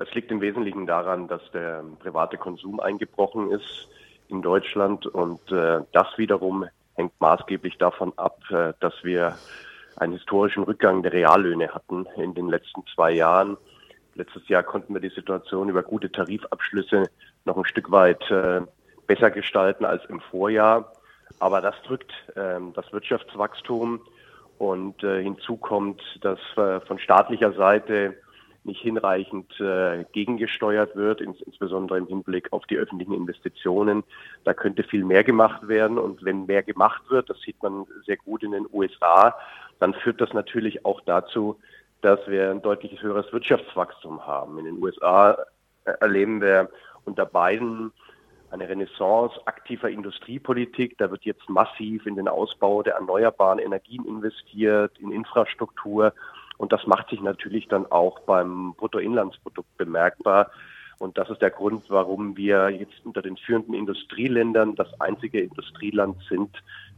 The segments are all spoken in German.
Es liegt im Wesentlichen daran, dass der private Konsum eingebrochen ist in Deutschland und äh, das wiederum hängt maßgeblich davon ab, äh, dass wir einen historischen Rückgang der Reallöhne hatten in den letzten zwei Jahren. Letztes Jahr konnten wir die Situation über gute Tarifabschlüsse noch ein Stück weit äh, besser gestalten als im Vorjahr. Aber das drückt ähm, das Wirtschaftswachstum und äh, hinzu kommt, dass äh, von staatlicher Seite nicht hinreichend äh, gegengesteuert wird, ins, insbesondere im Hinblick auf die öffentlichen Investitionen. Da könnte viel mehr gemacht werden. Und wenn mehr gemacht wird, das sieht man sehr gut in den USA, dann führt das natürlich auch dazu, dass wir ein deutlich höheres Wirtschaftswachstum haben. In den USA äh, erleben wir unter beiden eine Renaissance aktiver Industriepolitik. Da wird jetzt massiv in den Ausbau der erneuerbaren Energien investiert, in Infrastruktur. Und das macht sich natürlich dann auch beim Bruttoinlandsprodukt bemerkbar. Und das ist der Grund, warum wir jetzt unter den führenden Industrieländern das einzige Industrieland sind,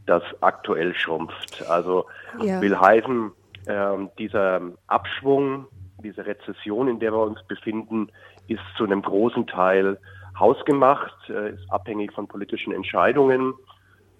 das aktuell schrumpft. Also ja. will heißen, äh, dieser Abschwung, diese Rezession, in der wir uns befinden, ist zu einem großen Teil hausgemacht, äh, ist abhängig von politischen Entscheidungen.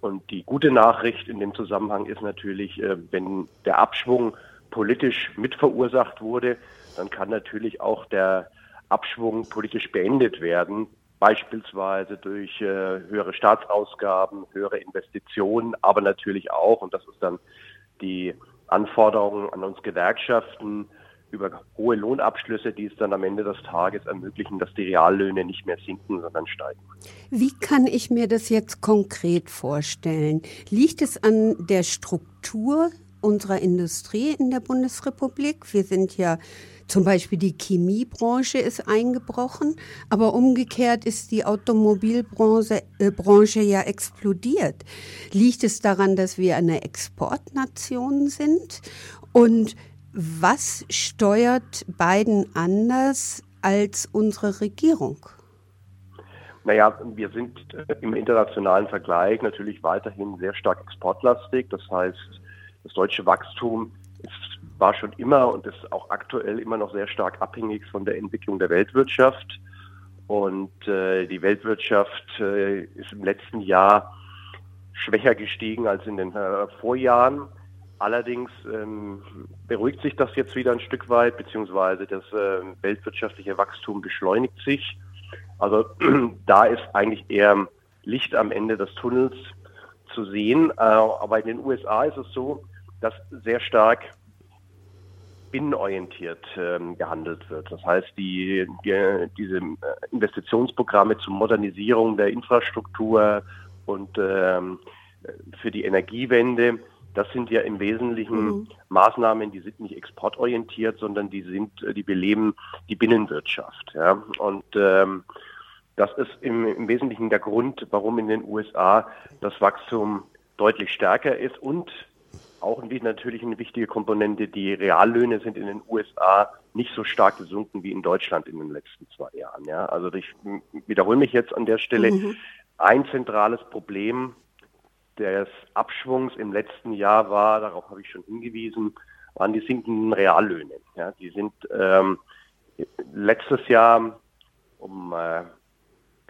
Und die gute Nachricht in dem Zusammenhang ist natürlich, äh, wenn der Abschwung politisch mitverursacht wurde, dann kann natürlich auch der Abschwung politisch beendet werden, beispielsweise durch äh, höhere Staatsausgaben, höhere Investitionen, aber natürlich auch, und das ist dann die Anforderung an uns Gewerkschaften, über hohe Lohnabschlüsse, die es dann am Ende des Tages ermöglichen, dass die Reallöhne nicht mehr sinken, sondern steigen. Wie kann ich mir das jetzt konkret vorstellen? Liegt es an der Struktur unserer Industrie in der Bundesrepublik. Wir sind ja zum Beispiel die Chemiebranche ist eingebrochen, aber umgekehrt ist die Automobilbranche äh, Branche ja explodiert. Liegt es daran, dass wir eine Exportnation sind? Und was steuert Biden anders als unsere Regierung? Naja, wir sind äh, im internationalen Vergleich natürlich weiterhin sehr stark exportlastig. Das heißt, das deutsche Wachstum ist, war schon immer und ist auch aktuell immer noch sehr stark abhängig von der Entwicklung der Weltwirtschaft. Und äh, die Weltwirtschaft äh, ist im letzten Jahr schwächer gestiegen als in den äh, Vorjahren. Allerdings ähm, beruhigt sich das jetzt wieder ein Stück weit, beziehungsweise das äh, weltwirtschaftliche Wachstum beschleunigt sich. Also da ist eigentlich eher Licht am Ende des Tunnels zu sehen. Äh, aber in den USA ist es so, dass sehr stark binnenorientiert ähm, gehandelt wird. Das heißt, die, die, diese äh, Investitionsprogramme zur Modernisierung der Infrastruktur und ähm, für die Energiewende, das sind ja im Wesentlichen mhm. Maßnahmen, die sind nicht exportorientiert, sondern die sind, die beleben die Binnenwirtschaft. Ja? Und ähm, das ist im, im Wesentlichen der Grund, warum in den USA das Wachstum deutlich stärker ist und auch natürlich eine wichtige Komponente. Die Reallöhne sind in den USA nicht so stark gesunken wie in Deutschland in den letzten zwei Jahren. Ja, also ich wiederhole mich jetzt an der Stelle. Mhm. Ein zentrales Problem des Abschwungs im letzten Jahr war, darauf habe ich schon hingewiesen, waren die sinkenden Reallöhne. Ja, die sind ähm, letztes Jahr um äh,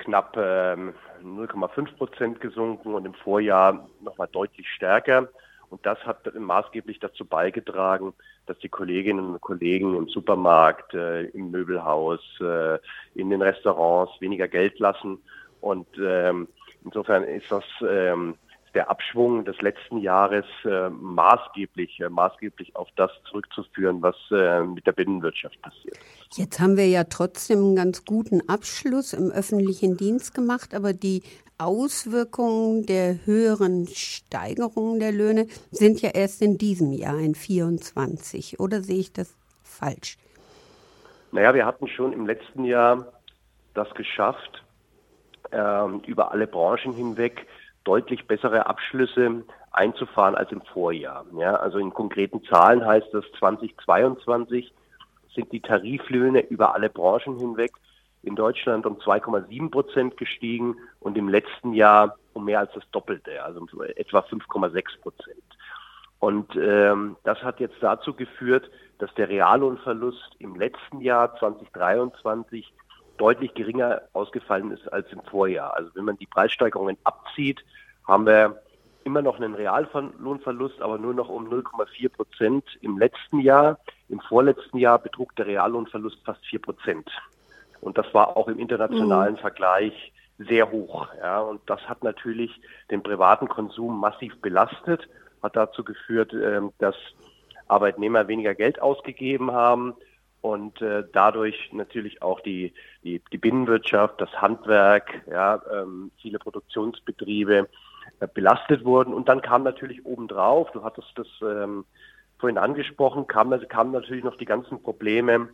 knapp äh, 0,5 Prozent gesunken und im Vorjahr nochmal deutlich stärker. Und das hat maßgeblich dazu beigetragen, dass die Kolleginnen und Kollegen im Supermarkt, äh, im Möbelhaus, äh, in den Restaurants weniger Geld lassen. Und ähm, insofern ist das ähm, der Abschwung des letzten Jahres äh, maßgeblich, äh, maßgeblich auf das zurückzuführen, was äh, mit der Binnenwirtschaft passiert. Jetzt haben wir ja trotzdem einen ganz guten Abschluss im öffentlichen Dienst gemacht, aber die Auswirkungen der höheren Steigerungen der Löhne sind ja erst in diesem Jahr, in 24. Oder sehe ich das falsch? Naja, wir hatten schon im letzten Jahr das geschafft, ähm, über alle Branchen hinweg deutlich bessere Abschlüsse einzufahren als im Vorjahr. Ja, also in konkreten Zahlen heißt das 2022 sind die Tariflöhne über alle Branchen hinweg in Deutschland um 2,7 Prozent gestiegen und im letzten Jahr um mehr als das Doppelte, also um etwa 5,6 Prozent. Und ähm, das hat jetzt dazu geführt, dass der Reallohnverlust im letzten Jahr 2023 deutlich geringer ausgefallen ist als im Vorjahr. Also wenn man die Preissteigerungen abzieht, haben wir immer noch einen Reallohnverlust, aber nur noch um 0,4 Prozent im letzten Jahr. Im vorletzten Jahr betrug der Reallohnverlust fast 4 Prozent. Und das war auch im internationalen mhm. Vergleich sehr hoch. Ja, und das hat natürlich den privaten Konsum massiv belastet, hat dazu geführt, ähm, dass Arbeitnehmer weniger Geld ausgegeben haben und äh, dadurch natürlich auch die, die, die Binnenwirtschaft, das Handwerk, ja, ähm, viele Produktionsbetriebe äh, belastet wurden. Und dann kam natürlich obendrauf, du hattest das ähm, vorhin angesprochen, kamen kam natürlich noch die ganzen Probleme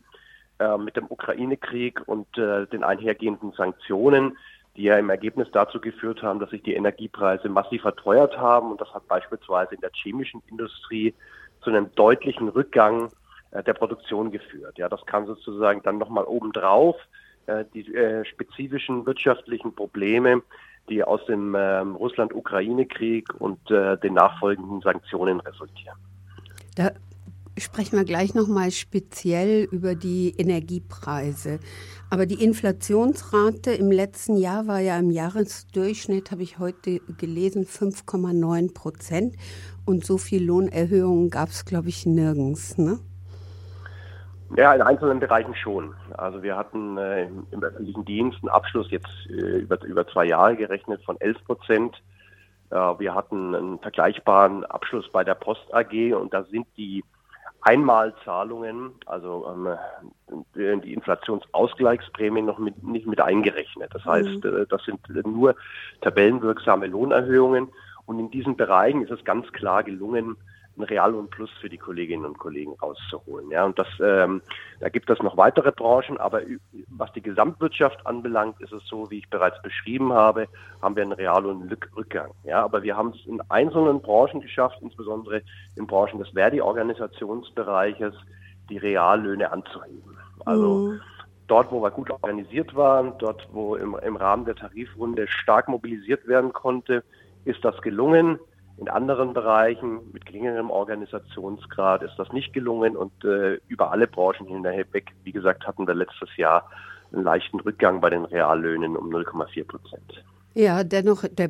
äh, mit dem Ukraine-Krieg und äh, den einhergehenden Sanktionen, die ja im Ergebnis dazu geführt haben, dass sich die Energiepreise massiv verteuert haben. Und das hat beispielsweise in der chemischen Industrie zu einem deutlichen Rückgang der Produktion geführt. Ja, das kam sozusagen dann nochmal obendrauf. Äh, die äh, spezifischen wirtschaftlichen Probleme, die aus dem ähm, Russland-Ukraine-Krieg und äh, den nachfolgenden Sanktionen resultieren. Da sprechen wir gleich nochmal speziell über die Energiepreise. Aber die Inflationsrate im letzten Jahr war ja im Jahresdurchschnitt, habe ich heute gelesen, 5,9 Prozent. Und so viel Lohnerhöhungen gab es, glaube ich, nirgends. Ne? Ja, in einzelnen Bereichen schon. Also wir hatten äh, im öffentlichen Dienst einen Abschluss jetzt äh, über, über zwei Jahre gerechnet von 11 Prozent. Äh, wir hatten einen vergleichbaren Abschluss bei der Post AG und da sind die Einmalzahlungen, also ähm, die Inflationsausgleichsprämien noch mit, nicht mit eingerechnet. Das heißt, mhm. Das sind nur tabellenwirksame Lohnerhöhungen. Und in diesen Bereichen ist es ganz klar gelungen, einen Reallohnplus für die Kolleginnen und Kollegen rauszuholen. Ja, und das, ähm, da gibt es noch weitere Branchen, aber was die Gesamtwirtschaft anbelangt, ist es so, wie ich bereits beschrieben habe, haben wir einen Reallohnrückgang. Ja, aber wir haben es in einzelnen Branchen geschafft, insbesondere in Branchen des Verdi-Organisationsbereiches, die Reallöhne anzuheben. Also mhm. dort, wo wir gut organisiert waren, dort, wo im, im Rahmen der Tarifrunde stark mobilisiert werden konnte, ist das gelungen. In anderen Bereichen mit geringerem Organisationsgrad ist das nicht gelungen und äh, über alle Branchen hinweg, wie gesagt, hatten wir letztes Jahr einen leichten Rückgang bei den Reallöhnen um 0,4 Prozent. Ja, dennoch, der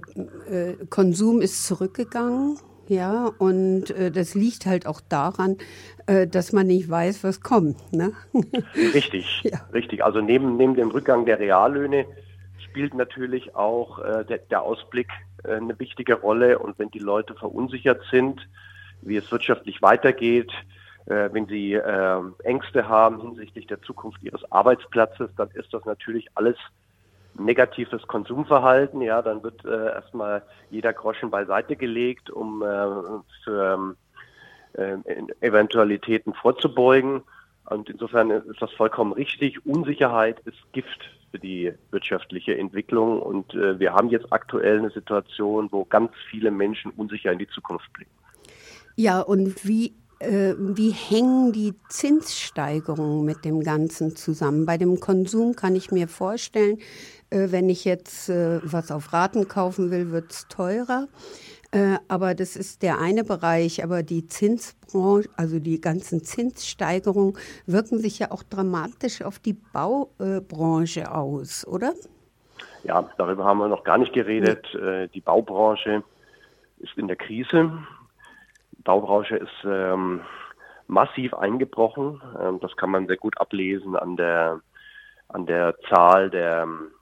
äh, Konsum ist zurückgegangen. Ja, und äh, das liegt halt auch daran, äh, dass man nicht weiß, was kommt. Ne? Richtig, ja. richtig. Also neben, neben dem Rückgang der Reallöhne spielt natürlich auch äh, der, der Ausblick äh, eine wichtige Rolle. Und wenn die Leute verunsichert sind, wie es wirtschaftlich weitergeht, äh, wenn sie äh, Ängste haben hinsichtlich der Zukunft ihres Arbeitsplatzes, dann ist das natürlich alles negatives Konsumverhalten. Ja, dann wird äh, erstmal jeder Groschen beiseite gelegt, um äh, für äh, Eventualitäten vorzubeugen. Und insofern ist das vollkommen richtig. Unsicherheit ist Gift für die wirtschaftliche Entwicklung. Und äh, wir haben jetzt aktuell eine Situation, wo ganz viele Menschen unsicher in die Zukunft blicken. Ja, und wie äh, wie hängen die Zinssteigerungen mit dem Ganzen zusammen? Bei dem Konsum kann ich mir vorstellen, äh, wenn ich jetzt äh, was auf Raten kaufen will, wird es teurer. Äh, aber das ist der eine Bereich. Aber die Zinsbranche, also die ganzen Zinssteigerungen, wirken sich ja auch dramatisch auf die Baubranche aus, oder? Ja, darüber haben wir noch gar nicht geredet. Nee. Die Baubranche ist in der Krise. Die Baubranche ist ähm, massiv eingebrochen. Ähm, das kann man sehr gut ablesen an der, an der Zahl der äh,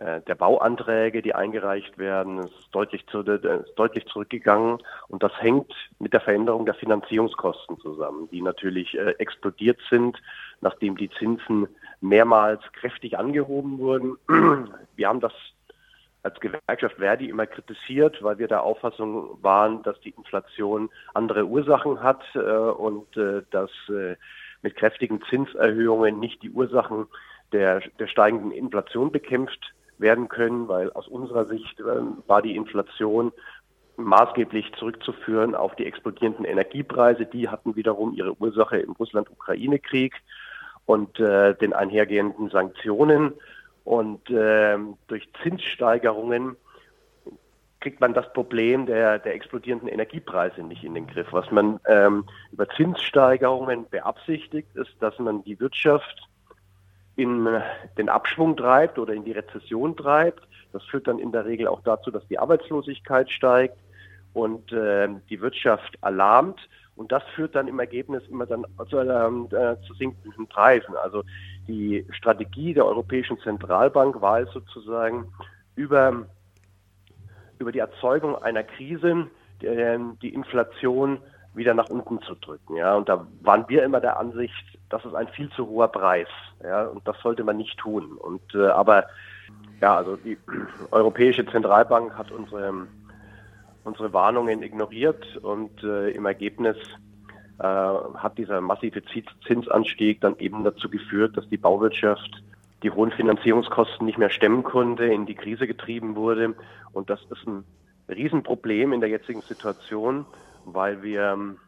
der Bauanträge, die eingereicht werden, ist deutlich, zu, ist deutlich zurückgegangen. Und das hängt mit der Veränderung der Finanzierungskosten zusammen, die natürlich äh, explodiert sind, nachdem die Zinsen mehrmals kräftig angehoben wurden. Wir haben das als Gewerkschaft Verdi immer kritisiert, weil wir der Auffassung waren, dass die Inflation andere Ursachen hat äh, und äh, dass äh, mit kräftigen Zinserhöhungen nicht die Ursachen der, der steigenden Inflation bekämpft werden können, weil aus unserer Sicht äh, war die Inflation maßgeblich zurückzuführen auf die explodierenden Energiepreise. Die hatten wiederum ihre Ursache im Russland-Ukraine-Krieg und äh, den einhergehenden Sanktionen. Und äh, durch Zinssteigerungen kriegt man das Problem der, der explodierenden Energiepreise nicht in den Griff. Was man ähm, über Zinssteigerungen beabsichtigt, ist, dass man die Wirtschaft in den Abschwung treibt oder in die Rezession treibt. Das führt dann in der Regel auch dazu, dass die Arbeitslosigkeit steigt und äh, die Wirtschaft alarmt. Und das führt dann im Ergebnis immer dann zu, äh, zu sinkenden Preisen. Also die Strategie der Europäischen Zentralbank war es sozusagen über, über die Erzeugung einer Krise äh, die Inflation wieder nach unten zu drücken. Ja, und da waren wir immer der Ansicht, das ist ein viel zu hoher Preis. Ja, und das sollte man nicht tun. Und äh, aber ja, also die Europäische Zentralbank hat unsere unsere Warnungen ignoriert und äh, im Ergebnis äh, hat dieser massive Zinsanstieg dann eben dazu geführt, dass die Bauwirtschaft die hohen Finanzierungskosten nicht mehr stemmen konnte, in die Krise getrieben wurde. Und das ist ein Riesenproblem in der jetzigen Situation, weil wir ähm,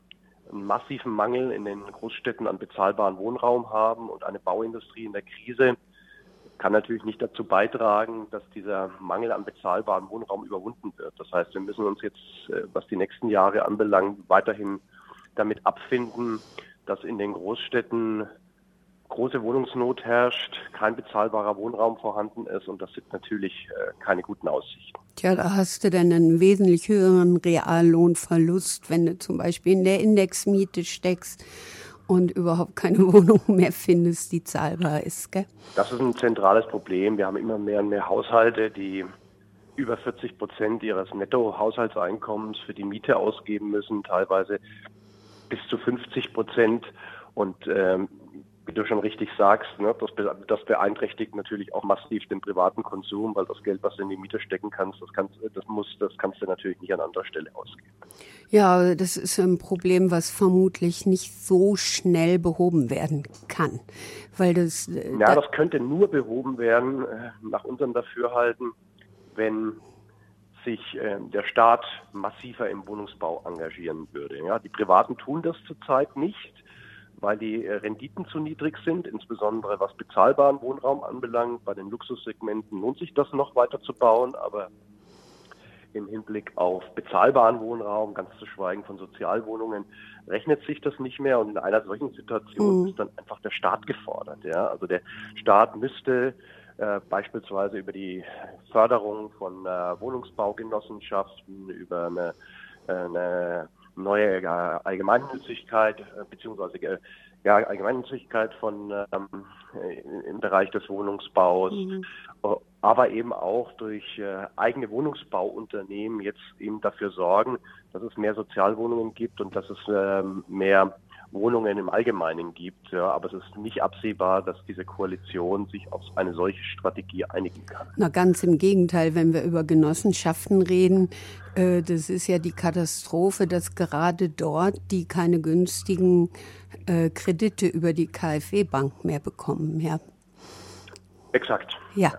einen massiven Mangel in den Großstädten an bezahlbaren Wohnraum haben und eine Bauindustrie in der Krise kann natürlich nicht dazu beitragen, dass dieser Mangel an bezahlbarem Wohnraum überwunden wird. Das heißt, wir müssen uns jetzt, äh, was die nächsten Jahre anbelangt, weiterhin damit abfinden, dass in den Großstädten große Wohnungsnot herrscht, kein bezahlbarer Wohnraum vorhanden ist und das sind natürlich äh, keine guten Aussichten. Tja, da hast du dann einen wesentlich höheren Reallohnverlust, wenn du zum Beispiel in der Indexmiete steckst und überhaupt keine Wohnung mehr findest, die zahlbar ist. Gell? Das ist ein zentrales Problem. Wir haben immer mehr und mehr Haushalte, die über 40 Prozent ihres Nettohaushaltseinkommens für die Miete ausgeben müssen, teilweise bis zu 50 Prozent. Und ähm, wie du schon richtig sagst, ne, das, das, beeinträchtigt natürlich auch massiv den privaten Konsum, weil das Geld, was du in die Miete stecken kannst, das kannst, das muss, das kannst du natürlich nicht an anderer Stelle ausgeben. Ja, das ist ein Problem, was vermutlich nicht so schnell behoben werden kann, weil das. Äh, ja, das könnte nur behoben werden äh, nach unserem Dafürhalten, wenn sich äh, der Staat massiver im Wohnungsbau engagieren würde. Ja, die Privaten tun das zurzeit nicht weil die äh, Renditen zu niedrig sind, insbesondere was bezahlbaren Wohnraum anbelangt. Bei den Luxussegmenten lohnt sich das noch weiter zu bauen, aber im Hinblick auf bezahlbaren Wohnraum, ganz zu schweigen von Sozialwohnungen, rechnet sich das nicht mehr. Und in einer solchen Situation mhm. ist dann einfach der Staat gefordert. Ja? Also der Staat müsste äh, beispielsweise über die Förderung von äh, Wohnungsbaugenossenschaften, über eine, äh, eine neue Allgemeinnützigkeit äh, beziehungsweise äh, ja, Allgemeinnützigkeit von ähm, im Bereich des Wohnungsbaus, mhm. Äh, aber eben auch durch äh, eigene Wohnungsbauunternehmen jetzt eben dafür sorgen, dass es mehr Sozialwohnungen gibt und dass es ähm, mehr Wohnungen im Allgemeinen gibt. Ja, aber es ist nicht absehbar, dass diese Koalition sich auf eine solche Strategie einigen kann. Na, ganz im Gegenteil, wenn wir über Genossenschaften reden, äh, das ist ja die Katastrophe, dass gerade dort die keine günstigen äh, Kredite über die KfW-Bank mehr bekommen. Ja. Exakt. Ja.